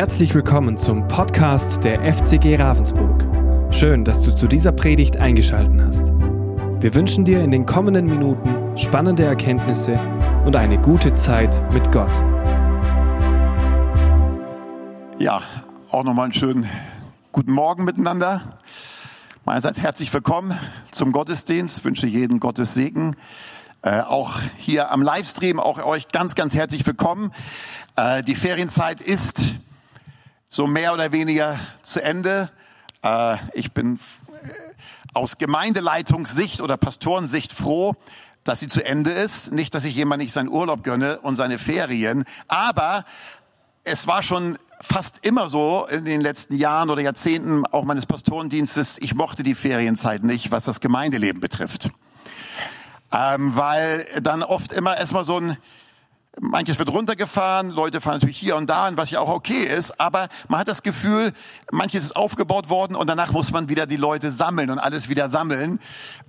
Herzlich willkommen zum Podcast der FCG Ravensburg. Schön, dass du zu dieser Predigt eingeschaltet hast. Wir wünschen dir in den kommenden Minuten spannende Erkenntnisse und eine gute Zeit mit Gott. Ja, auch nochmal einen schönen guten Morgen miteinander. Meinerseits herzlich willkommen zum Gottesdienst. Ich wünsche jeden Gottes Segen. Äh, auch hier am Livestream, auch euch ganz, ganz herzlich willkommen. Äh, die Ferienzeit ist so mehr oder weniger zu Ende. Äh, ich bin äh, aus Gemeindeleitungssicht oder Pastorensicht froh, dass sie zu Ende ist. Nicht, dass ich jemand nicht seinen Urlaub gönne und seine Ferien, aber es war schon fast immer so in den letzten Jahren oder Jahrzehnten auch meines Pastorendienstes, ich mochte die Ferienzeit nicht, was das Gemeindeleben betrifft ähm, weil dann oft immer erstmal so ein Manches wird runtergefahren, Leute fahren natürlich hier und da, was ja auch okay ist, aber man hat das Gefühl, manches ist aufgebaut worden und danach muss man wieder die Leute sammeln und alles wieder sammeln.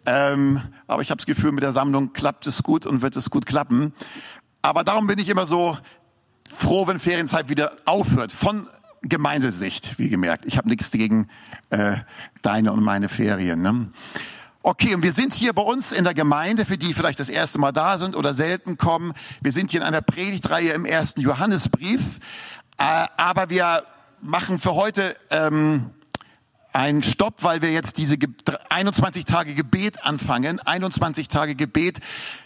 Ähm, aber ich habe das Gefühl, mit der Sammlung klappt es gut und wird es gut klappen. Aber darum bin ich immer so froh, wenn Ferienzeit wieder aufhört. Von Gemeindesicht, wie gemerkt. Ich habe nichts gegen äh, deine und meine Ferien. Ne? Okay, und wir sind hier bei uns in der Gemeinde, für die vielleicht das erste Mal da sind oder selten kommen. Wir sind hier in einer Predigtreihe im ersten Johannesbrief, äh, aber wir machen für heute ähm, einen Stopp, weil wir jetzt diese 21 Tage Gebet anfangen. 21 Tage Gebet.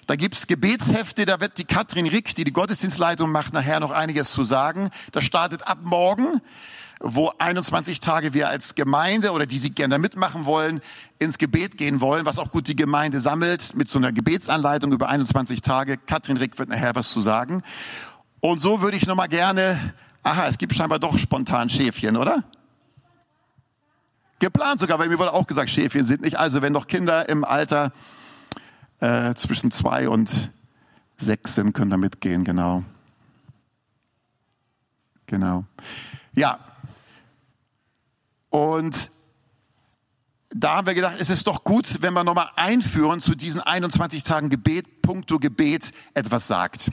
Da gibt's Gebetshefte, da wird die Katrin Rick, die die Gottesdienstleitung macht, nachher noch einiges zu sagen. Das startet ab morgen wo 21 Tage wir als Gemeinde oder die Sie gerne mitmachen wollen, ins Gebet gehen wollen, was auch gut die Gemeinde sammelt mit so einer Gebetsanleitung über 21 Tage. Katrin Rick wird nachher was zu sagen. Und so würde ich nochmal gerne, aha, es gibt scheinbar doch spontan Schäfchen, oder? Geplant sogar, weil mir wurde auch gesagt, Schäfchen sind nicht. Also wenn noch Kinder im Alter äh, zwischen zwei und sechs sind, können da mitgehen, genau. Genau. Ja, und da haben wir gedacht, es ist doch gut, wenn wir nochmal einführen zu diesen 21 Tagen Gebet, punkto Gebet etwas sagt.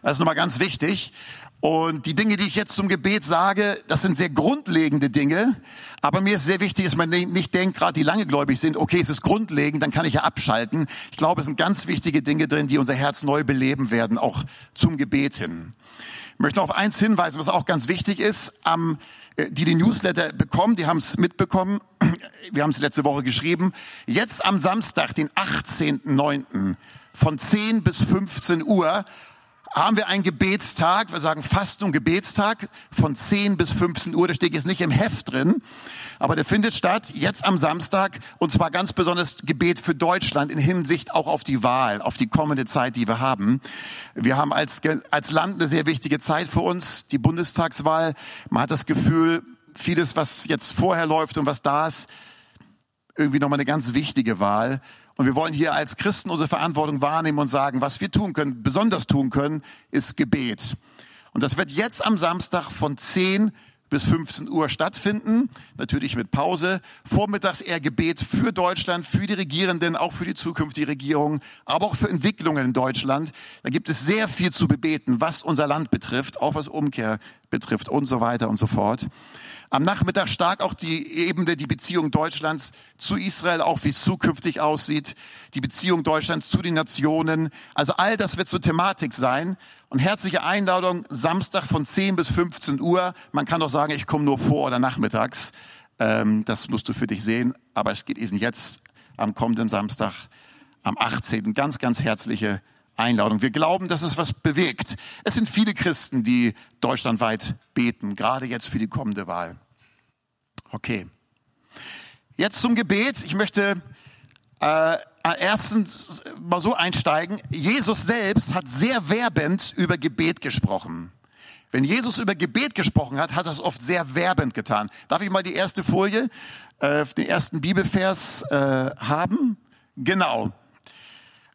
Das ist nochmal ganz wichtig. Und die Dinge, die ich jetzt zum Gebet sage, das sind sehr grundlegende Dinge. Aber mir ist sehr wichtig, dass man nicht denkt, gerade die lange gläubig sind, okay, es ist grundlegend, dann kann ich ja abschalten. Ich glaube, es sind ganz wichtige Dinge drin, die unser Herz neu beleben werden, auch zum Gebet hin. Ich möchte noch auf eins hinweisen, was auch ganz wichtig ist. Am die den Newsletter bekommen, die haben es mitbekommen. Wir haben es letzte Woche geschrieben. Jetzt am Samstag, den 18.09. von 10 bis 15 Uhr haben wir einen Gebetstag. Wir sagen Fastung Gebetstag von 10 bis 15 Uhr. Da steht jetzt nicht im Heft drin. Aber der findet statt jetzt am Samstag und zwar ganz besonders Gebet für Deutschland in Hinsicht auch auf die Wahl, auf die kommende Zeit, die wir haben. Wir haben als, als Land eine sehr wichtige Zeit für uns, die Bundestagswahl. Man hat das Gefühl, vieles, was jetzt vorher läuft und was da ist, irgendwie nochmal eine ganz wichtige Wahl. Und wir wollen hier als Christen unsere Verantwortung wahrnehmen und sagen, was wir tun können, besonders tun können, ist Gebet. Und das wird jetzt am Samstag von 10 bis 15 Uhr stattfinden, natürlich mit Pause. Vormittags eher Gebet für Deutschland, für die Regierenden, auch für die zukünftige Regierung, aber auch für Entwicklungen in Deutschland. Da gibt es sehr viel zu bebeten, was unser Land betrifft, auch was Umkehr betrifft und so weiter und so fort. Am Nachmittag stark auch die Ebene, die Beziehung Deutschlands zu Israel, auch wie es zukünftig aussieht, die Beziehung Deutschlands zu den Nationen. Also all das wird so Thematik sein. Und herzliche Einladung, Samstag von 10 bis 15 Uhr. Man kann doch sagen, ich komme nur vor oder nachmittags. Ähm, das musst du für dich sehen. Aber es geht eben jetzt am kommenden Samstag, am 18. Ganz, ganz herzliche Einladung. Wir glauben, dass es was bewegt. Es sind viele Christen, die deutschlandweit beten, gerade jetzt für die kommende Wahl. Okay. Jetzt zum Gebet. Ich möchte äh, erstens mal so einsteigen. Jesus selbst hat sehr werbend über Gebet gesprochen. Wenn Jesus über Gebet gesprochen hat, hat er es oft sehr werbend getan. Darf ich mal die erste Folie, äh, den ersten Bibelvers äh, haben? Genau.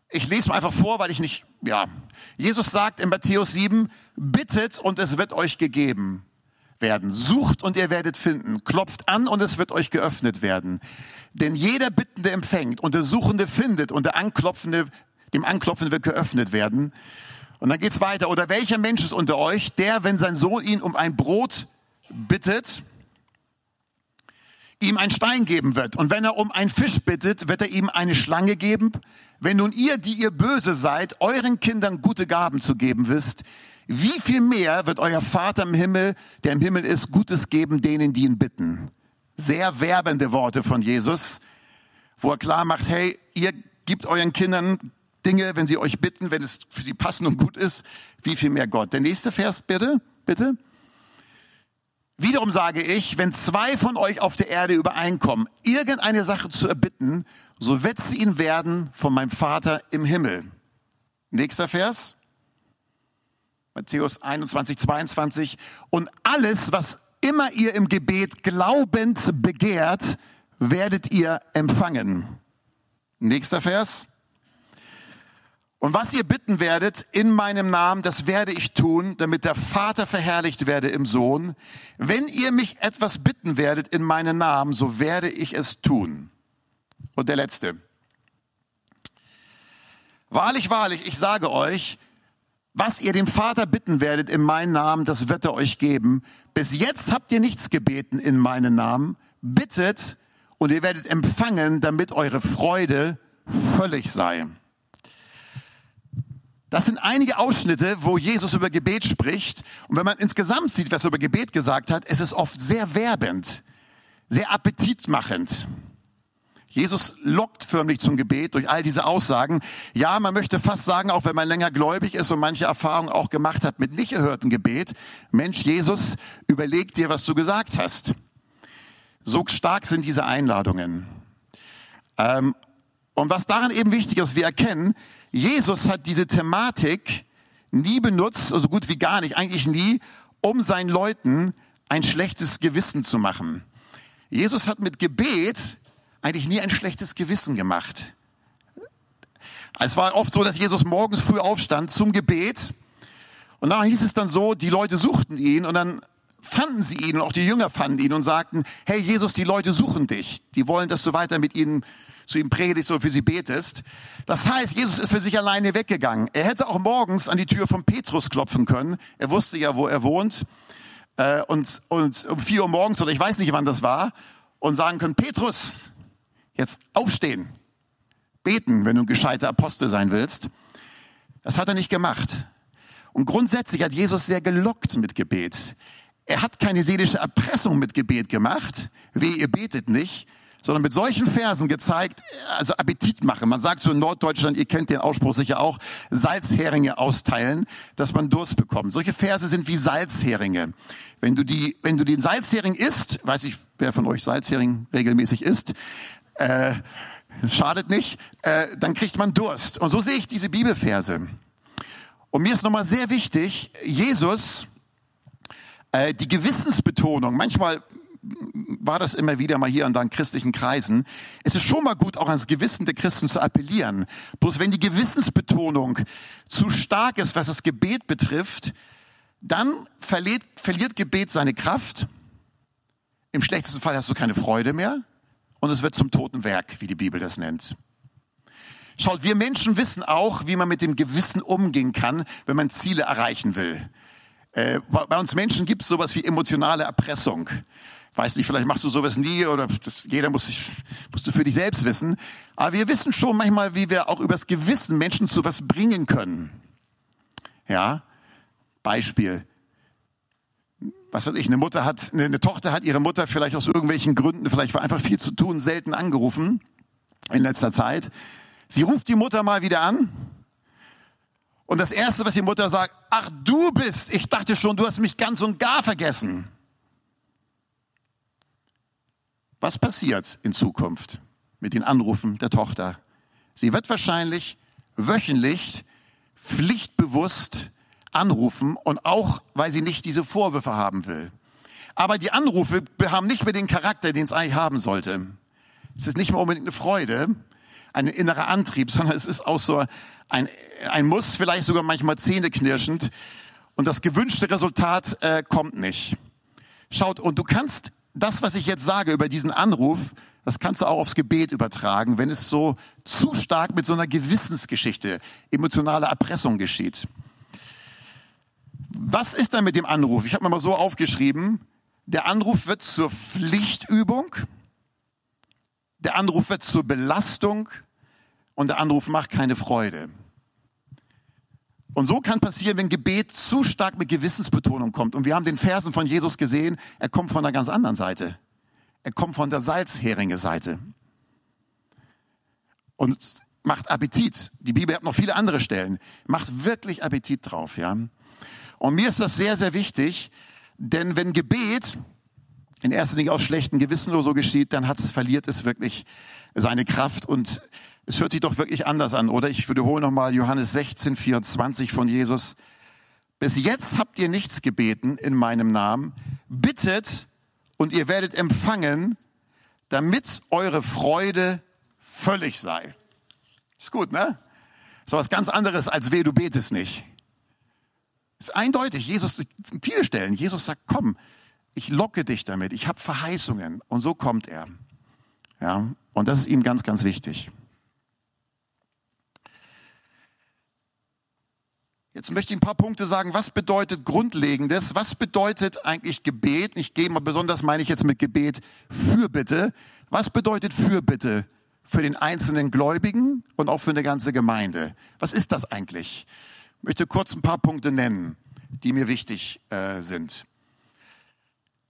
Ich lese mal einfach vor, weil ich nicht, ja. Jesus sagt in Matthäus 7, bittet und es wird euch gegeben werden. Sucht und ihr werdet finden. Klopft an und es wird euch geöffnet werden. Denn jeder Bittende empfängt und der Suchende findet und der Anklopfende, dem Anklopfenden wird geöffnet werden. Und dann geht's weiter. Oder welcher Mensch ist unter euch, der, wenn sein Sohn ihn um ein Brot bittet, ihm einen Stein geben wird. Und wenn er um einen Fisch bittet, wird er ihm eine Schlange geben. Wenn nun ihr, die ihr böse seid, euren Kindern gute Gaben zu geben wisst, wie viel mehr wird euer Vater im Himmel, der im Himmel ist, Gutes geben denen, die ihn bitten? Sehr werbende Worte von Jesus, wo er klar macht, hey, ihr gebt euren Kindern Dinge, wenn sie euch bitten, wenn es für sie passend und gut ist, wie viel mehr Gott. Der nächste Vers bitte, bitte. Wiederum sage ich, wenn zwei von euch auf der Erde übereinkommen, irgendeine Sache zu erbitten, so wird sie ihn werden von meinem Vater im Himmel. Nächster Vers. Matthäus 21, 22. Und alles, was immer ihr im Gebet glaubend begehrt, werdet ihr empfangen. Nächster Vers. Und was ihr bitten werdet in meinem Namen, das werde ich tun, damit der Vater verherrlicht werde im Sohn. Wenn ihr mich etwas bitten werdet in meinem Namen, so werde ich es tun. Und der letzte. Wahrlich, wahrlich, ich sage euch, was ihr dem Vater bitten werdet in meinem Namen, das wird er euch geben. Bis jetzt habt ihr nichts gebeten in meinem Namen. Bittet und ihr werdet empfangen, damit eure Freude völlig sei. Das sind einige Ausschnitte, wo Jesus über Gebet spricht. Und wenn man insgesamt sieht, was er über Gebet gesagt hat, es ist oft sehr werbend, sehr appetitmachend. Jesus lockt förmlich zum Gebet durch all diese Aussagen. Ja, man möchte fast sagen, auch wenn man länger gläubig ist und manche Erfahrungen auch gemacht hat mit nicht erhörten Gebet, Mensch, Jesus, überleg dir, was du gesagt hast. So stark sind diese Einladungen. Ähm, und was daran eben wichtig ist, wir erkennen, Jesus hat diese Thematik nie benutzt, so also gut wie gar nicht, eigentlich nie, um seinen Leuten ein schlechtes Gewissen zu machen. Jesus hat mit Gebet eigentlich nie ein schlechtes Gewissen gemacht. Es war oft so, dass Jesus morgens früh aufstand zum Gebet und da hieß es dann so, die Leute suchten ihn und dann fanden sie ihn und auch die Jünger fanden ihn und sagten, hey Jesus, die Leute suchen dich. Die wollen, dass du weiter mit ihnen zu ihm predigst oder für sie betest. Das heißt, Jesus ist für sich alleine weggegangen. Er hätte auch morgens an die Tür von Petrus klopfen können. Er wusste ja, wo er wohnt. Äh, und, und um vier Uhr morgens oder ich weiß nicht, wann das war. Und sagen können, Petrus, jetzt aufstehen. Beten, wenn du ein gescheiter Apostel sein willst. Das hat er nicht gemacht. Und grundsätzlich hat Jesus sehr gelockt mit Gebet. Er hat keine seelische Erpressung mit Gebet gemacht. Weh, ihr betet nicht sondern mit solchen Versen gezeigt, also Appetit machen. Man sagt so in Norddeutschland, ihr kennt den Ausspruch sicher auch, Salzheringe austeilen, dass man Durst bekommt. Solche Verse sind wie Salzheringe. Wenn du die, wenn du den Salzhering isst, weiß ich, wer von euch Salzhering regelmäßig isst, äh, schadet nicht, äh, dann kriegt man Durst. Und so sehe ich diese Bibelverse. Und mir ist nochmal sehr wichtig, Jesus, äh, die Gewissensbetonung, manchmal war das immer wieder mal hier und da in christlichen Kreisen. Es ist schon mal gut, auch ans Gewissen der Christen zu appellieren. Bloß wenn die Gewissensbetonung zu stark ist, was das Gebet betrifft, dann verliert, verliert Gebet seine Kraft. Im schlechtesten Fall hast du keine Freude mehr und es wird zum toten Werk, wie die Bibel das nennt. Schaut, wir Menschen wissen auch, wie man mit dem Gewissen umgehen kann, wenn man Ziele erreichen will. Äh, bei uns Menschen gibt es sowas wie emotionale Erpressung weiß nicht, vielleicht machst du sowas nie oder das, jeder muss sich, musst du für dich selbst wissen. Aber wir wissen schon manchmal, wie wir auch übers Gewissen Menschen zu was bringen können. Ja, Beispiel. Was weiß ich, eine Mutter hat, eine, eine Tochter hat ihre Mutter vielleicht aus irgendwelchen Gründen, vielleicht war einfach viel zu tun, selten angerufen in letzter Zeit. Sie ruft die Mutter mal wieder an. Und das erste, was die Mutter sagt, ach du bist, ich dachte schon, du hast mich ganz und gar vergessen. Was passiert in Zukunft mit den Anrufen der Tochter? Sie wird wahrscheinlich wöchentlich pflichtbewusst anrufen und auch, weil sie nicht diese Vorwürfe haben will. Aber die Anrufe haben nicht mehr den Charakter, den es eigentlich haben sollte. Es ist nicht mehr unbedingt eine Freude, ein innerer Antrieb, sondern es ist auch so ein, ein Muss, vielleicht sogar manchmal zähneknirschend. Und das gewünschte Resultat äh, kommt nicht. Schaut, und du kannst das, was ich jetzt sage über diesen Anruf, das kannst du auch aufs Gebet übertragen, wenn es so zu stark mit so einer Gewissensgeschichte, emotionaler Erpressung geschieht. Was ist dann mit dem Anruf? Ich habe mir mal so aufgeschrieben, der Anruf wird zur Pflichtübung, der Anruf wird zur Belastung und der Anruf macht keine Freude. Und so kann passieren, wenn Gebet zu stark mit Gewissensbetonung kommt. Und wir haben den Versen von Jesus gesehen, er kommt von einer ganz anderen Seite. Er kommt von der Salzheringe Seite. Und macht Appetit. Die Bibel hat noch viele andere Stellen. Macht wirklich Appetit drauf, ja. Und mir ist das sehr, sehr wichtig, denn wenn Gebet in erster Linie aus schlechten Gewissen oder so geschieht, dann hat's, verliert es wirklich seine Kraft und es hört sich doch wirklich anders an, oder? Ich wiederhole nochmal Johannes 16, 24 von Jesus. Bis jetzt habt ihr nichts gebeten in meinem Namen. Bittet und ihr werdet empfangen, damit eure Freude völlig sei. Ist gut, ne? Ist was ganz anderes, als weh, du betest nicht. Ist eindeutig. Jesus, viele Stellen, Jesus sagt, komm, ich locke dich damit. Ich habe Verheißungen. Und so kommt er. Ja. Und das ist ihm ganz, ganz wichtig. Jetzt möchte ich ein paar Punkte sagen. Was bedeutet Grundlegendes? Was bedeutet eigentlich Gebet? Ich gehe mal besonders, meine ich jetzt mit Gebet, Fürbitte. Was bedeutet Fürbitte für den einzelnen Gläubigen und auch für eine ganze Gemeinde? Was ist das eigentlich? Ich möchte kurz ein paar Punkte nennen, die mir wichtig äh, sind.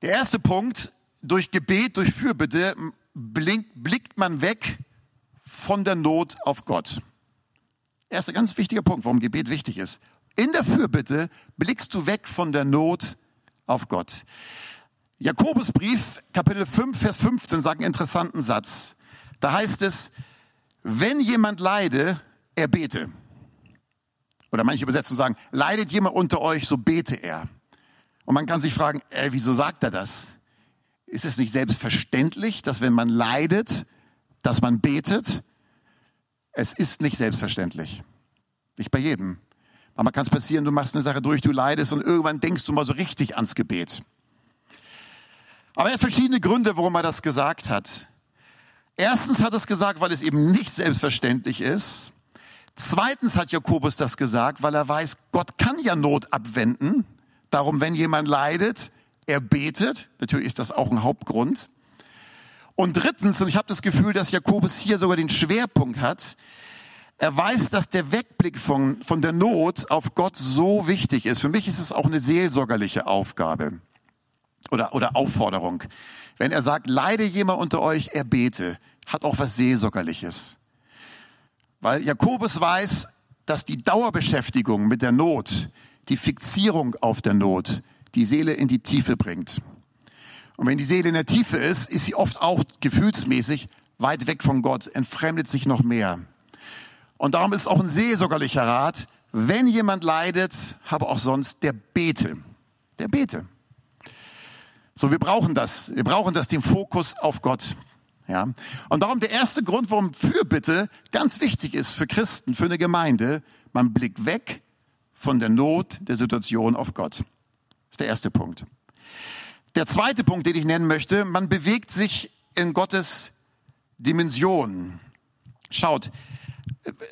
Der erste Punkt, durch Gebet, durch Fürbitte blickt man weg von der Not auf Gott. Erster ganz wichtiger Punkt, warum Gebet wichtig ist. In der Fürbitte blickst du weg von der Not auf Gott. Jakobusbrief, Kapitel 5, Vers 15, sagt einen interessanten Satz. Da heißt es, wenn jemand leide, er bete. Oder manche Übersetzungen sagen, leidet jemand unter euch, so bete er. Und man kann sich fragen, äh, wieso sagt er das? Ist es nicht selbstverständlich, dass wenn man leidet, dass man betet? Es ist nicht selbstverständlich. Nicht bei jedem. Aber kann es passieren, du machst eine Sache durch, du leidest und irgendwann denkst du mal so richtig ans Gebet. Aber er hat verschiedene Gründe, warum er das gesagt hat. Erstens hat er es gesagt, weil es eben nicht selbstverständlich ist. Zweitens hat Jakobus das gesagt, weil er weiß, Gott kann ja Not abwenden. Darum, wenn jemand leidet, er betet. Natürlich ist das auch ein Hauptgrund. Und drittens, und ich habe das Gefühl, dass Jakobus hier sogar den Schwerpunkt hat, er weiß, dass der Wegblick von, von der Not auf Gott so wichtig ist. Für mich ist es auch eine seelsorgerliche Aufgabe oder, oder Aufforderung. Wenn er sagt, leide jemand unter euch, er bete, hat auch was Seelsorgerliches. Weil Jakobus weiß, dass die Dauerbeschäftigung mit der Not, die Fixierung auf der Not, die Seele in die Tiefe bringt. Und wenn die Seele in der Tiefe ist, ist sie oft auch gefühlsmäßig weit weg von Gott, entfremdet sich noch mehr. Und darum ist auch ein seelsorgerlicher Rat, wenn jemand leidet, habe auch sonst der Bete. Der Bete. So, wir brauchen das. Wir brauchen das, den Fokus auf Gott. Ja. Und darum der erste Grund, warum Fürbitte ganz wichtig ist für Christen, für eine Gemeinde, man blickt weg von der Not der Situation auf Gott. Das ist der erste Punkt. Der zweite Punkt, den ich nennen möchte, man bewegt sich in Gottes Dimension. Schaut,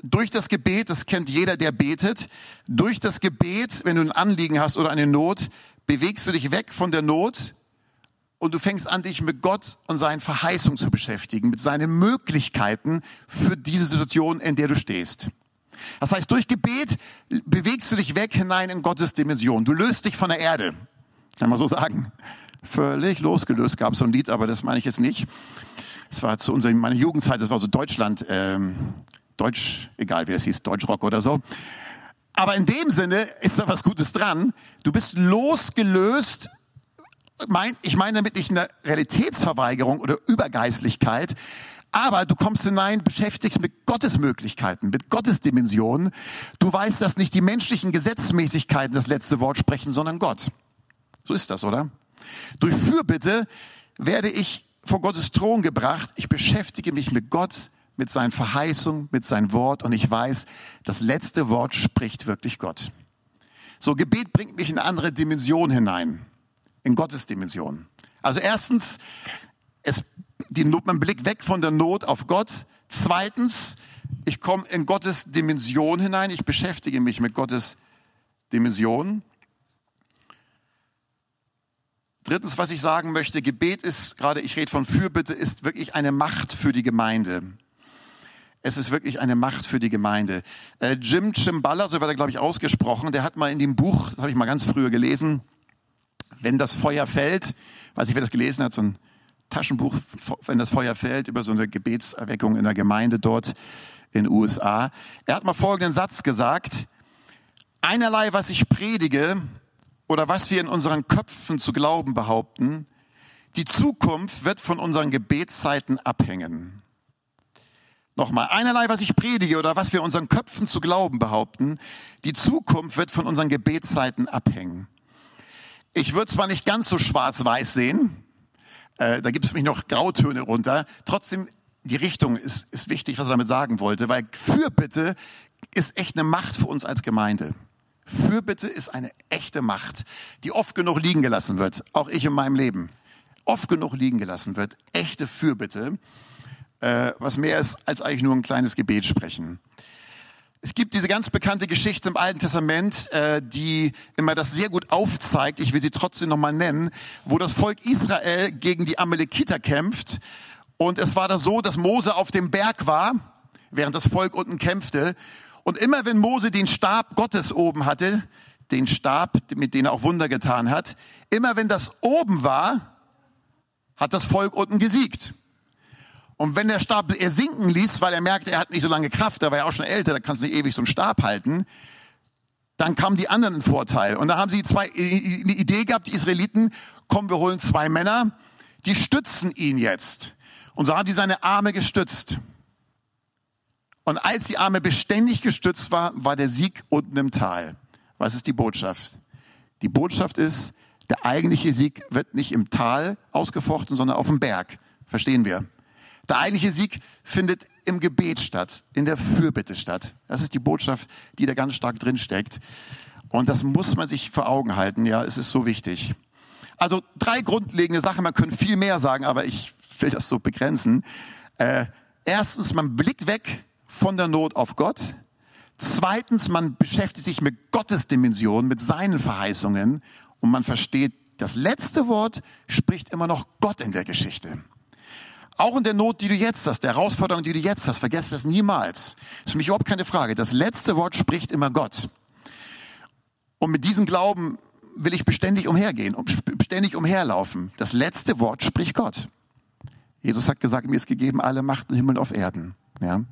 durch das Gebet, das kennt jeder, der betet, durch das Gebet, wenn du ein Anliegen hast oder eine Not, bewegst du dich weg von der Not und du fängst an, dich mit Gott und seinen Verheißungen zu beschäftigen, mit seinen Möglichkeiten für diese Situation, in der du stehst. Das heißt, durch Gebet bewegst du dich weg hinein in Gottes Dimension. Du löst dich von der Erde. Kann man so sagen. Völlig losgelöst gab es so ein Lied, aber das meine ich jetzt nicht. Das war zu unserer, meiner Jugendzeit, das war so Deutschland, ähm, Deutsch, egal wie das hieß, Deutschrock oder so. Aber in dem Sinne ist da was Gutes dran. Du bist losgelöst. Ich meine damit nicht eine Realitätsverweigerung oder Übergeistlichkeit, aber du kommst hinein, beschäftigst mit Gottes Möglichkeiten, mit Gottes Dimensionen. Du weißt, dass nicht die menschlichen Gesetzmäßigkeiten das letzte Wort sprechen, sondern Gott. So ist das, oder? Durch Fürbitte werde ich vor Gottes Thron gebracht. Ich beschäftige mich mit Gott, mit seinen Verheißungen, mit seinem Wort und ich weiß, das letzte Wort spricht wirklich Gott. So, Gebet bringt mich in andere Dimension hinein, in Gottes Dimension. Also erstens, es, die, man blickt weg von der Not auf Gott. Zweitens, ich komme in Gottes Dimension hinein, ich beschäftige mich mit Gottes Dimension. Drittens, was ich sagen möchte, Gebet ist, gerade ich rede von Fürbitte, ist wirklich eine Macht für die Gemeinde. Es ist wirklich eine Macht für die Gemeinde. Äh, Jim Chimbala, so wird er, glaube ich, ausgesprochen, der hat mal in dem Buch, das habe ich mal ganz früher gelesen, wenn das Feuer fällt, weiß ich, wer das gelesen hat, so ein Taschenbuch, wenn das Feuer fällt, über so eine Gebetserweckung in der Gemeinde dort in den USA. Er hat mal folgenden Satz gesagt, einerlei, was ich predige oder was wir in unseren Köpfen zu glauben behaupten, die Zukunft wird von unseren Gebetszeiten abhängen. Nochmal, einerlei, was ich predige oder was wir unseren Köpfen zu glauben behaupten, die Zukunft wird von unseren Gebetszeiten abhängen. Ich würde zwar nicht ganz so schwarz-weiß sehen, äh, da gibt es mich noch Grautöne runter, trotzdem die Richtung ist, ist wichtig, was er damit sagen wollte, weil Fürbitte ist echt eine Macht für uns als Gemeinde. Fürbitte ist eine echte Macht, die oft genug liegen gelassen wird, auch ich in meinem Leben. Oft genug liegen gelassen wird, echte Fürbitte äh, was mehr ist als eigentlich nur ein kleines Gebet sprechen. Es gibt diese ganz bekannte Geschichte im Alten Testament, äh, die immer das sehr gut aufzeigt. Ich will sie trotzdem nochmal nennen, wo das Volk Israel gegen die Amalekiter kämpft. Und es war da so, dass Mose auf dem Berg war, während das Volk unten kämpfte. Und immer wenn Mose den Stab Gottes oben hatte, den Stab, mit dem er auch Wunder getan hat, immer wenn das oben war, hat das Volk unten gesiegt. Und wenn der Stab er sinken ließ, weil er merkte, er hat nicht so lange Kraft, da war ja auch schon älter, da kannst du nicht ewig so einen Stab halten, dann kamen die anderen einen Vorteil. Und da haben sie zwei, eine Idee gehabt, die Israeliten, komm, wir holen zwei Männer, die stützen ihn jetzt. Und so haben die seine Arme gestützt. Und als die Arme beständig gestützt war, war der Sieg unten im Tal. Was ist die Botschaft? Die Botschaft ist, der eigentliche Sieg wird nicht im Tal ausgefochten, sondern auf dem Berg. Verstehen wir? Der eigentliche Sieg findet im Gebet statt, in der Fürbitte statt. Das ist die Botschaft, die da ganz stark drin steckt. Und das muss man sich vor Augen halten. Ja, es ist so wichtig. Also drei grundlegende Sachen. Man könnte viel mehr sagen, aber ich will das so begrenzen. Äh, erstens, man blickt weg von der Not auf Gott. Zweitens, man beschäftigt sich mit Gottes Dimension, mit seinen Verheißungen und man versteht, das letzte Wort spricht immer noch Gott in der Geschichte. Auch in der Not, die du jetzt hast, der Herausforderung, die du jetzt hast, vergesst das niemals. Ist für mich überhaupt keine Frage. Das letzte Wort spricht immer Gott. Und mit diesem Glauben will ich beständig umhergehen beständig umherlaufen. Das letzte Wort spricht Gott. Jesus hat gesagt, mir ist gegeben alle Macht im Himmel und auf Erden. Ja.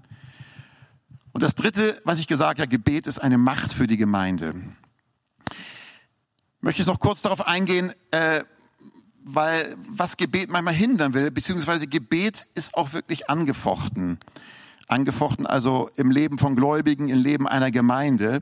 Und das dritte, was ich gesagt habe, Gebet ist eine Macht für die Gemeinde. Möchte ich noch kurz darauf eingehen, äh, weil was Gebet manchmal hindern will, beziehungsweise Gebet ist auch wirklich angefochten. Angefochten also im Leben von Gläubigen, im Leben einer Gemeinde.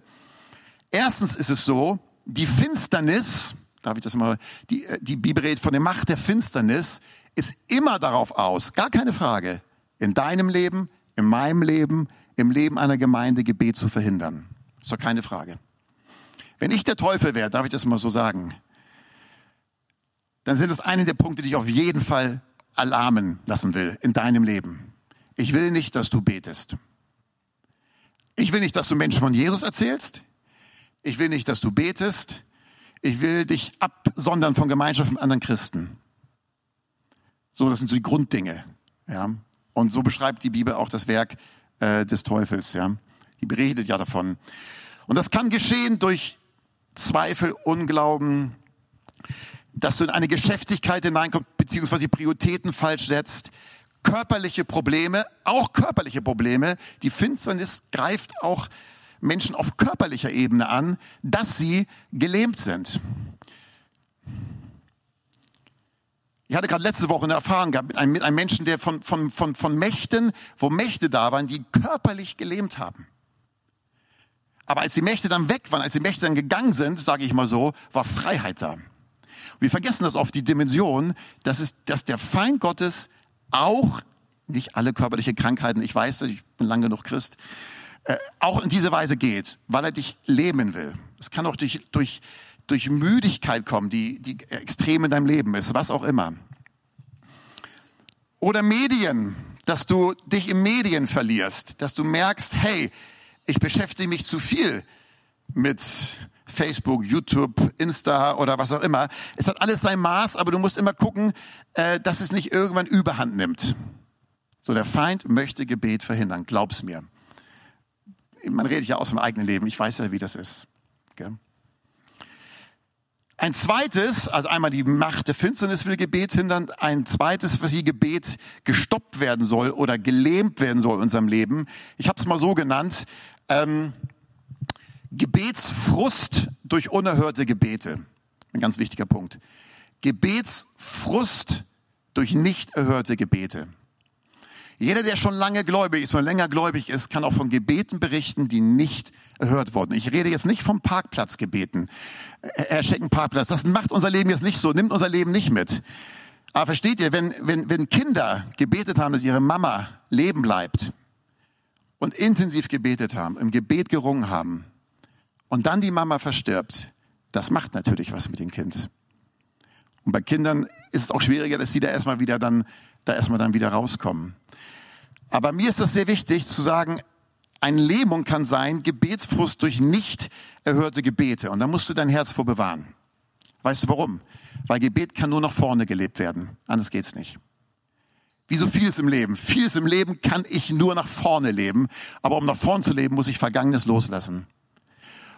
Erstens ist es so, die Finsternis, darf ich das mal, die, die Bibel redet von der Macht der Finsternis, ist immer darauf aus, gar keine Frage, in deinem Leben, in meinem Leben, im Leben einer Gemeinde Gebet zu verhindern. Ist doch keine Frage. Wenn ich der Teufel wäre, darf ich das mal so sagen, dann sind es eine der Punkte, die ich auf jeden Fall alarmen lassen will in deinem Leben. Ich will nicht, dass du betest. Ich will nicht, dass du Menschen von Jesus erzählst. Ich will nicht, dass du betest. Ich will dich absondern von Gemeinschaft mit anderen Christen. So, das sind so die Grunddinge. Ja. Und so beschreibt die Bibel auch das Werk äh, des Teufels. Ja. Die berichtet ja davon. Und das kann geschehen durch Zweifel, Unglauben, dass du in eine Geschäftigkeit hineinkommst, beziehungsweise Prioritäten falsch setzt, körperliche Probleme, auch körperliche Probleme. Die Finsternis greift auch Menschen auf körperlicher Ebene an, dass sie gelähmt sind. Ich hatte gerade letzte Woche eine Erfahrung gehabt mit einem, mit einem Menschen, der von, von, von, von Mächten, wo Mächte da waren, die körperlich gelähmt haben. Aber als die Mächte dann weg waren, als die Mächte dann gegangen sind, sage ich mal so, war Freiheit da. Wir vergessen das oft, die Dimension, dass, es, dass der Feind Gottes auch, nicht alle körperliche Krankheiten, ich weiß, ich bin lange genug Christ, äh, auch in diese Weise geht, weil er dich lähmen will. Es kann auch durch, durch, durch Müdigkeit kommen, die, die extrem in deinem Leben ist, was auch immer. Oder Medien, dass du dich in Medien verlierst, dass du merkst, hey, ich beschäftige mich zu viel mit Facebook, YouTube, Insta oder was auch immer. Es hat alles sein Maß, aber du musst immer gucken, äh, dass es nicht irgendwann Überhand nimmt. So, der Feind möchte Gebet verhindern, glaub's mir. Man redet ja aus dem eigenen Leben, ich weiß ja, wie das ist. Okay? Ein zweites, also einmal die Macht der Finsternis will Gebet hindern, ein zweites, was wie Gebet gestoppt werden soll oder gelähmt werden soll in unserem Leben. Ich habe es mal so genannt, ähm, Gebetsfrust durch unerhörte Gebete. Ein ganz wichtiger Punkt. Gebetsfrust durch nicht erhörte Gebete. Jeder, der schon lange gläubig ist und länger gläubig ist, kann auch von Gebeten berichten, die nicht erhört wurden. Ich rede jetzt nicht vom Parkplatzgebeten. Herr Schecken Parkplatz, das macht unser Leben jetzt nicht so, nimmt unser Leben nicht mit. Aber versteht ihr, wenn, wenn, wenn Kinder gebetet haben, dass ihre Mama leben bleibt und intensiv gebetet haben, im Gebet gerungen haben und dann die Mama verstirbt, das macht natürlich was mit dem Kind. Und bei Kindern ist es auch schwieriger, dass sie da erstmal wieder dann, da erstmal dann wieder rauskommen. Aber mir ist das sehr wichtig zu sagen, eine Lähmung kann sein, Gebetsfrust durch nicht erhörte Gebete. Und da musst du dein Herz vor bewahren. Weißt du warum? Weil Gebet kann nur nach vorne gelebt werden. Anders geht's nicht. Wie so vieles im Leben. Vieles im Leben kann ich nur nach vorne leben. Aber um nach vorne zu leben, muss ich Vergangenes loslassen.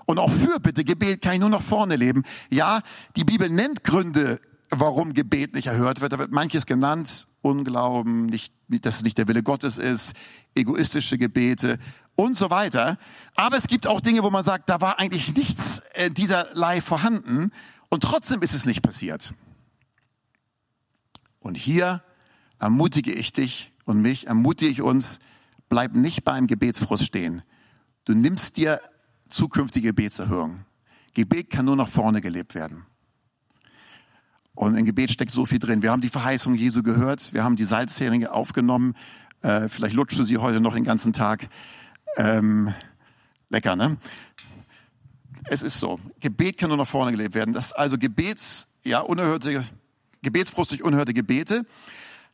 Und auch Fürbitte, Gebet kann ich nur nach vorne leben. Ja, die Bibel nennt Gründe, warum Gebet nicht erhört wird. Da wird manches genannt. Unglauben, nicht, dass es nicht der Wille Gottes ist, egoistische Gebete und so weiter. Aber es gibt auch Dinge, wo man sagt, da war eigentlich nichts dieserlei vorhanden und trotzdem ist es nicht passiert. Und hier ermutige ich dich und mich, ermutige ich uns, bleib nicht beim Gebetsfrust stehen. Du nimmst dir zukünftige Gebetserhörung. Gebet kann nur nach vorne gelebt werden. Und im Gebet steckt so viel drin. Wir haben die Verheißung Jesu gehört, wir haben die Salzheringe aufgenommen. Äh, vielleicht lutschst du sie heute noch den ganzen Tag. Ähm, lecker, ne? Es ist so. Gebet kann nur nach vorne gelebt werden. Das also Gebets, ja, unerhörte, gebetsfrustig unerhörte Gebete.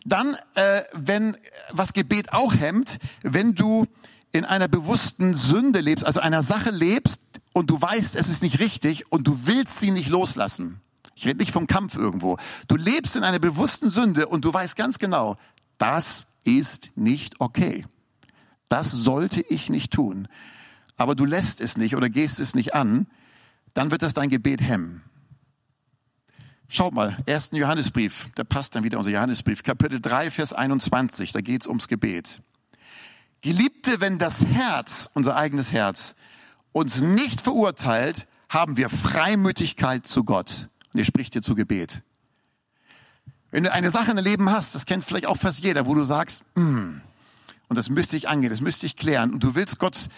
Dann, äh, wenn, was Gebet auch hemmt, wenn du in einer bewussten Sünde lebst, also einer Sache lebst und du weißt, es ist nicht richtig und du willst sie nicht loslassen. Ich rede nicht vom Kampf irgendwo. Du lebst in einer bewussten Sünde und du weißt ganz genau, das ist nicht okay. Das sollte ich nicht tun. Aber du lässt es nicht oder gehst es nicht an, dann wird das dein Gebet hemmen. Schaut mal, ersten Johannesbrief, da passt dann wieder unser Johannesbrief, Kapitel 3, Vers 21, da geht's ums Gebet. Geliebte, wenn das Herz, unser eigenes Herz, uns nicht verurteilt, haben wir Freimütigkeit zu Gott. Und er spricht dir zu Gebet. Wenn du eine Sache in deinem Leben hast, das kennt vielleicht auch fast jeder, wo du sagst, mm, und das müsste ich angehen, das müsste ich klären, und du willst Gott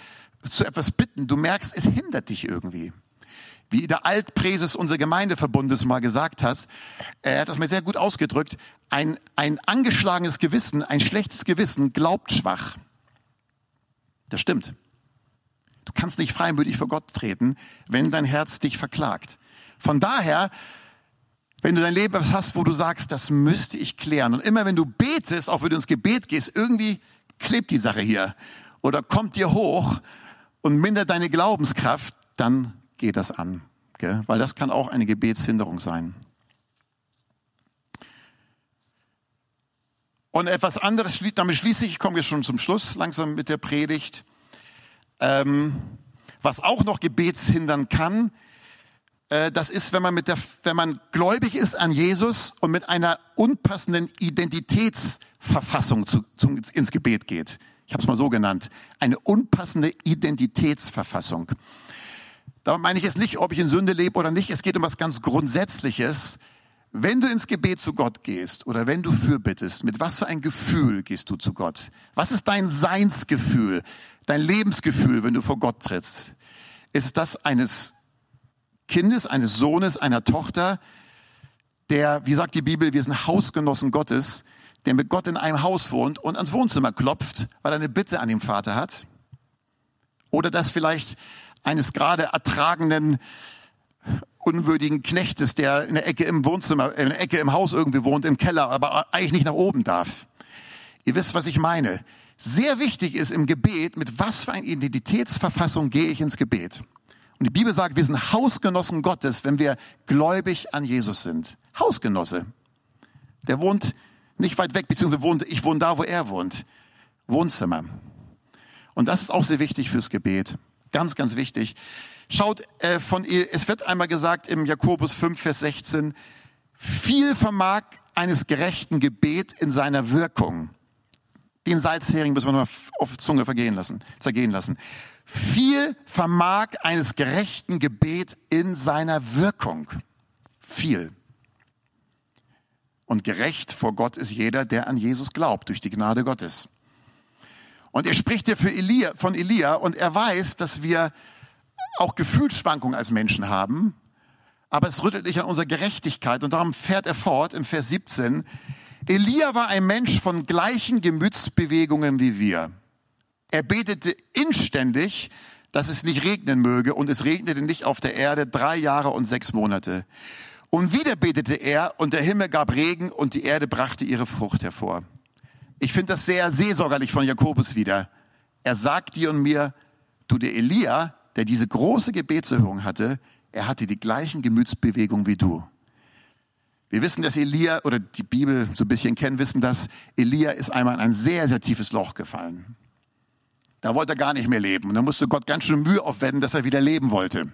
zu etwas bitten, du merkst, es hindert dich irgendwie. Wie der Altpräses unseres Gemeindeverbundes mal gesagt hat, er hat das mir sehr gut ausgedrückt, ein, ein angeschlagenes Gewissen, ein schlechtes Gewissen glaubt schwach. Das stimmt. Du kannst nicht freimütig vor Gott treten, wenn dein Herz dich verklagt. Von daher, wenn du dein Leben hast, wo du sagst, das müsste ich klären. Und immer wenn du betest, auch wenn du ins Gebet gehst, irgendwie klebt die Sache hier oder kommt dir hoch und mindert deine Glaubenskraft, dann geht das an. Gell? Weil das kann auch eine Gebetshinderung sein. Und etwas anderes, damit schließe ich, ich komme jetzt schon zum Schluss langsam mit der Predigt. Ähm, was auch noch gebetshindern kann, äh, das ist, wenn man mit der, wenn man gläubig ist an Jesus und mit einer unpassenden Identitätsverfassung zu, zu, ins Gebet geht. Ich habe es mal so genannt. Eine unpassende Identitätsverfassung. Da meine ich jetzt nicht, ob ich in Sünde lebe oder nicht. Es geht um was ganz Grundsätzliches. Wenn du ins Gebet zu Gott gehst oder wenn du fürbittest, mit was für ein Gefühl gehst du zu Gott? Was ist dein Seinsgefühl, dein Lebensgefühl, wenn du vor Gott trittst? Ist es das eines Kindes, eines Sohnes, einer Tochter, der, wie sagt die Bibel, wir sind Hausgenossen Gottes, der mit Gott in einem Haus wohnt und ans Wohnzimmer klopft, weil er eine Bitte an den Vater hat. Oder das vielleicht eines gerade ertragenden, unwürdigen Knechtes, der in der Ecke im Wohnzimmer, in der Ecke im Haus irgendwie wohnt, im Keller, aber eigentlich nicht nach oben darf. Ihr wisst, was ich meine. Sehr wichtig ist im Gebet, mit was für einer Identitätsverfassung gehe ich ins Gebet. Und die Bibel sagt, wir sind Hausgenossen Gottes, wenn wir gläubig an Jesus sind. Hausgenosse. Der wohnt nicht weit weg, beziehungsweise wohnt, ich wohne da, wo er wohnt. Wohnzimmer. Und das ist auch sehr wichtig fürs Gebet. Ganz, ganz wichtig. Schaut, äh, von es wird einmal gesagt im Jakobus 5, Vers 16, viel vermag eines gerechten Gebet in seiner Wirkung. Den Salzhering müssen wir noch auf Zunge vergehen lassen, zergehen lassen. Viel vermag eines gerechten Gebet in seiner Wirkung. Viel. Und gerecht vor Gott ist jeder, der an Jesus glaubt, durch die Gnade Gottes. Und er spricht hier für Elia, von Elia und er weiß, dass wir auch Gefühlsschwankungen als Menschen haben, aber es rüttelt nicht an unserer Gerechtigkeit und darum fährt er fort im Vers 17. Elia war ein Mensch von gleichen Gemütsbewegungen wie wir. Er betete inständig, dass es nicht regnen möge und es regnete nicht auf der Erde drei Jahre und sechs Monate. Und wieder betete er und der Himmel gab Regen und die Erde brachte ihre Frucht hervor. Ich finde das sehr seelsorgerlich von Jakobus wieder. Er sagt dir und mir, du der Elia, der diese große Gebetserhörung hatte, er hatte die gleichen Gemütsbewegungen wie du. Wir wissen, dass Elia, oder die Bibel so ein bisschen kennen, wissen, dass Elia ist einmal in ein sehr, sehr tiefes Loch gefallen. Da wollte er gar nicht mehr leben. Und da musste Gott ganz schön Mühe aufwenden, dass er wieder leben wollte.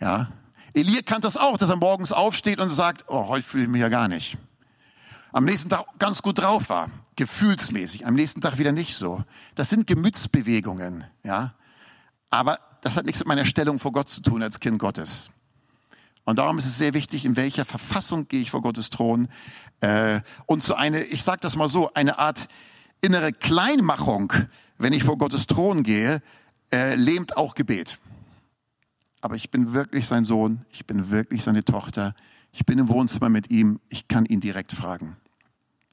Ja. Elia kannte das auch, dass er morgens aufsteht und sagt, oh, heute fühle ich mich ja gar nicht. Am nächsten Tag ganz gut drauf war, gefühlsmäßig. Am nächsten Tag wieder nicht so. Das sind Gemütsbewegungen, ja. Aber das hat nichts mit meiner Stellung vor Gott zu tun als Kind Gottes. Und darum ist es sehr wichtig, in welcher Verfassung gehe ich vor Gottes Thron. Äh, und so eine, ich sage das mal so, eine Art innere Kleinmachung, wenn ich vor Gottes Thron gehe, äh, lähmt auch Gebet. Aber ich bin wirklich sein Sohn, ich bin wirklich seine Tochter, ich bin im Wohnzimmer mit ihm, ich kann ihn direkt fragen.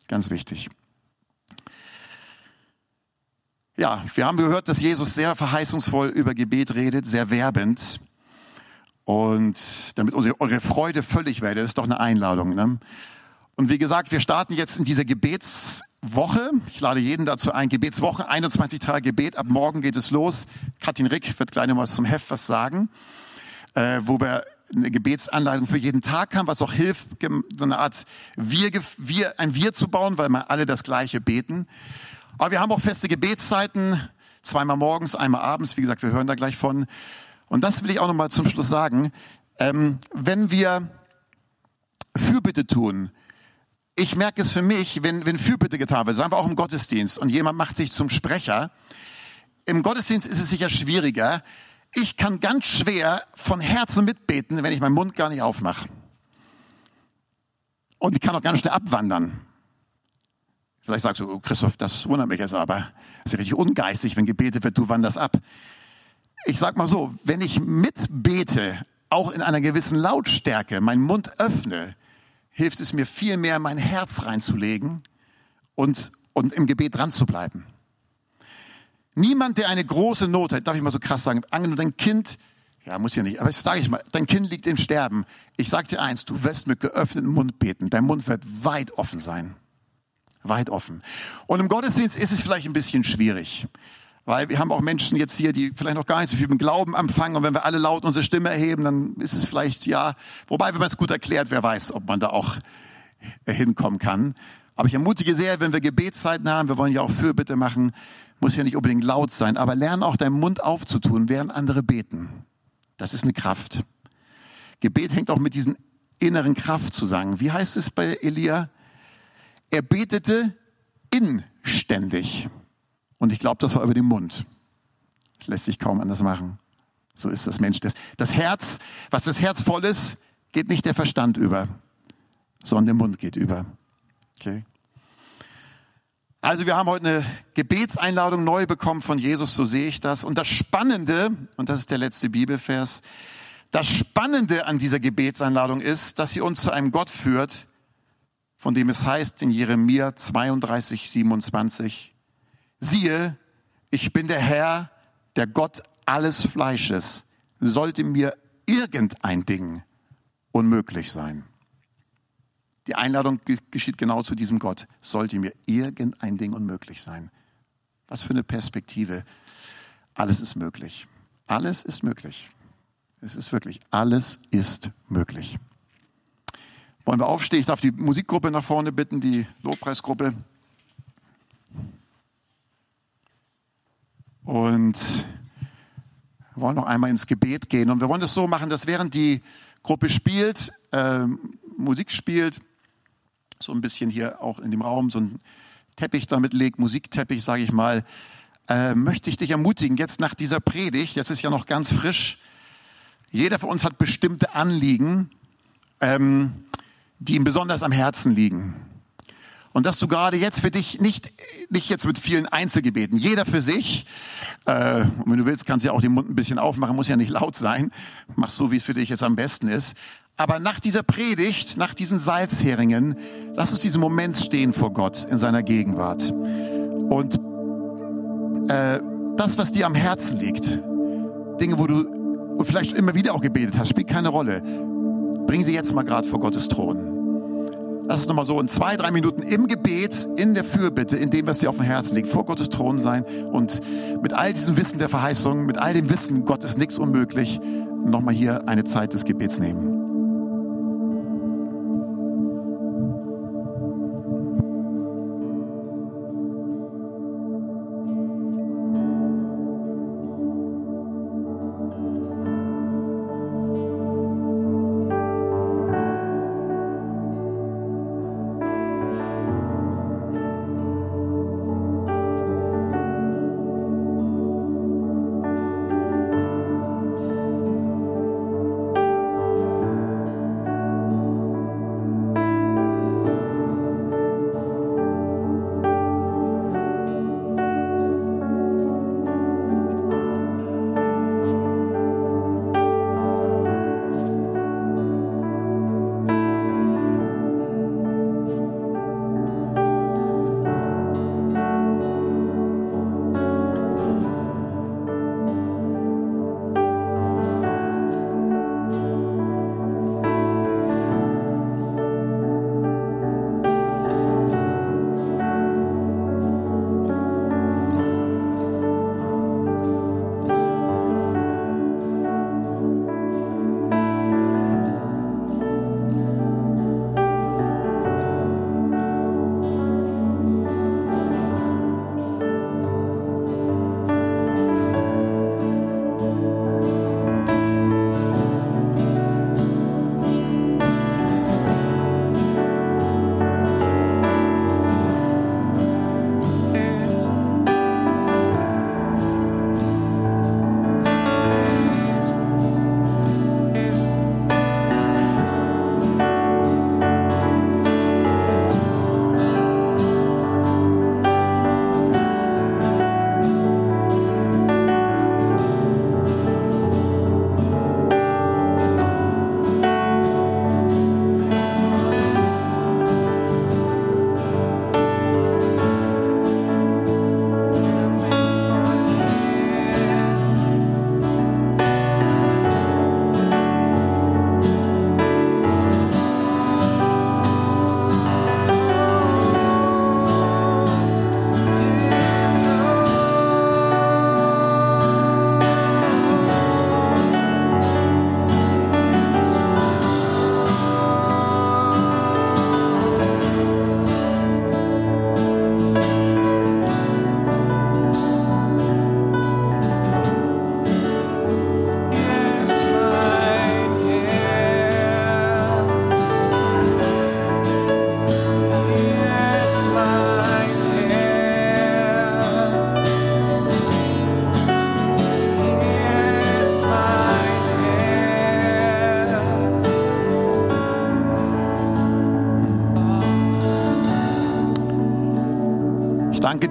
Ganz wichtig. Ja, wir haben gehört, dass Jesus sehr verheißungsvoll über Gebet redet, sehr werbend. Und damit eure Freude völlig werde, ist doch eine Einladung. Ne? Und wie gesagt, wir starten jetzt in dieser Gebetswoche. Ich lade jeden dazu ein. Gebetswoche, 21 Tage Gebet. Ab morgen geht es los. Katrin Rick wird gleich noch mal zum Heft was sagen, äh, wo wir eine Gebetsanleitung für jeden Tag haben, was auch hilft, so eine Art Wir, Wir, ein Wir zu bauen, weil wir alle das Gleiche beten. Aber wir haben auch feste Gebetszeiten, zweimal morgens, einmal abends. Wie gesagt, wir hören da gleich von. Und das will ich auch noch mal zum Schluss sagen. Ähm, wenn wir Fürbitte tun, ich merke es für mich, wenn, wenn Fürbitte getan wird, sagen wir auch im Gottesdienst und jemand macht sich zum Sprecher. Im Gottesdienst ist es sicher schwieriger. Ich kann ganz schwer von Herzen mitbeten, wenn ich meinen Mund gar nicht aufmache. Und ich kann auch ganz schnell abwandern. Vielleicht sagst du, Christoph, das wundert mich jetzt aber. Das ist ja richtig ungeistig, wenn gebetet wird, du wanderst ab. Ich sag mal so, wenn ich mitbete, auch in einer gewissen Lautstärke, meinen Mund öffne, hilft es mir viel mehr, mein Herz reinzulegen und, und im Gebet dran zu bleiben. Niemand, der eine große Not hat, darf ich mal so krass sagen, angenommen dein Kind, ja, muss ja nicht, aber ich sage ich mal, dein Kind liegt im Sterben. Ich sag dir eins, du wirst mit geöffnetem Mund beten. Dein Mund wird weit offen sein weit offen. Und im Gottesdienst ist es vielleicht ein bisschen schwierig. Weil wir haben auch Menschen jetzt hier, die vielleicht noch gar nicht so viel mit Glauben empfangen. Und wenn wir alle laut unsere Stimme erheben, dann ist es vielleicht, ja, wobei, wenn man es gut erklärt, wer weiß, ob man da auch hinkommen kann. Aber ich ermutige sehr, wenn wir Gebetszeiten haben, wir wollen ja auch Fürbitte machen, muss ja nicht unbedingt laut sein, aber lern auch deinen Mund aufzutun, während andere beten. Das ist eine Kraft. Gebet hängt auch mit diesen inneren Kraft zusammen. Wie heißt es bei Elia? Er betete inständig. Und ich glaube, das war über den Mund. Das lässt sich kaum anders machen. So ist das Mensch. Das, das Herz, was das Herz voll ist, geht nicht der Verstand über, sondern der Mund geht über. Okay. Also wir haben heute eine Gebetseinladung neu bekommen von Jesus, so sehe ich das. Und das Spannende, und das ist der letzte Bibelvers, das Spannende an dieser Gebetseinladung ist, dass sie uns zu einem Gott führt, von dem es heißt in Jeremia 32, 27, siehe, ich bin der Herr, der Gott alles Fleisches. Sollte mir irgendein Ding unmöglich sein? Die Einladung geschieht genau zu diesem Gott. Sollte mir irgendein Ding unmöglich sein? Was für eine Perspektive. Alles ist möglich. Alles ist möglich. Es ist wirklich, alles ist möglich. Wollen wir aufstehen? Ich darf die Musikgruppe nach vorne bitten, die Lobpreisgruppe. Und wir wollen noch einmal ins Gebet gehen. Und wir wollen das so machen, dass während die Gruppe spielt, äh, Musik spielt, so ein bisschen hier auch in dem Raum so ein Teppich damit legt, Musikteppich, sage ich mal, äh, möchte ich dich ermutigen, jetzt nach dieser Predigt, jetzt ist ja noch ganz frisch, jeder von uns hat bestimmte Anliegen, ähm, die ihm besonders am Herzen liegen. Und dass du gerade jetzt für dich nicht, nicht jetzt mit vielen Einzelgebeten, jeder für sich, äh, und wenn du willst, kannst du ja auch den Mund ein bisschen aufmachen, muss ja nicht laut sein, mach so, wie es für dich jetzt am besten ist. Aber nach dieser Predigt, nach diesen Salzheringen, lass uns diesen Moment stehen vor Gott in seiner Gegenwart. Und äh, das, was dir am Herzen liegt, Dinge, wo du vielleicht immer wieder auch gebetet hast, spielt keine Rolle. Bring sie jetzt mal gerade vor Gottes Thron. Lass es nochmal so in zwei, drei Minuten im Gebet, in der Fürbitte, in dem, was dir auf dem Herzen liegt, vor Gottes Thron sein und mit all diesem Wissen der Verheißung, mit all dem Wissen, Gott ist nichts unmöglich, nochmal hier eine Zeit des Gebets nehmen.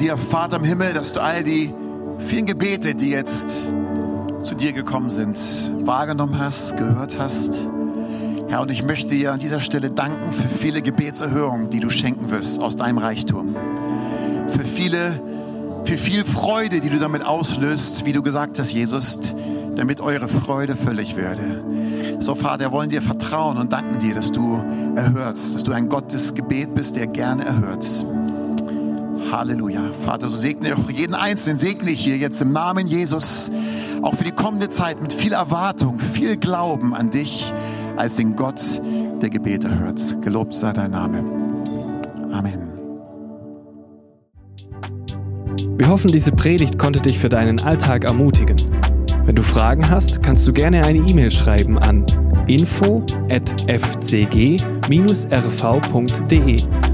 Dir, Vater im Himmel, dass du all die vielen Gebete, die jetzt zu dir gekommen sind, wahrgenommen hast, gehört hast. Herr, und ich möchte dir an dieser Stelle danken für viele Gebetserhörungen, die du schenken wirst aus deinem Reichtum. Für viele, für viel Freude, die du damit auslöst, wie du gesagt hast, Jesus, damit eure Freude völlig werde. So, Vater, wir wollen dir vertrauen und danken dir, dass du erhörst, dass du ein Gott Gebet bist, der gerne erhört. Halleluja. Vater, so segne auch jeden Einzelnen, segne ich hier jetzt im Namen Jesus auch für die kommende Zeit mit viel Erwartung, viel Glauben an dich als den Gott, der Gebete hört. Gelobt sei dein Name. Amen. Wir hoffen, diese Predigt konnte dich für deinen Alltag ermutigen. Wenn du Fragen hast, kannst du gerne eine E-Mail schreiben an info@fcg-rv.de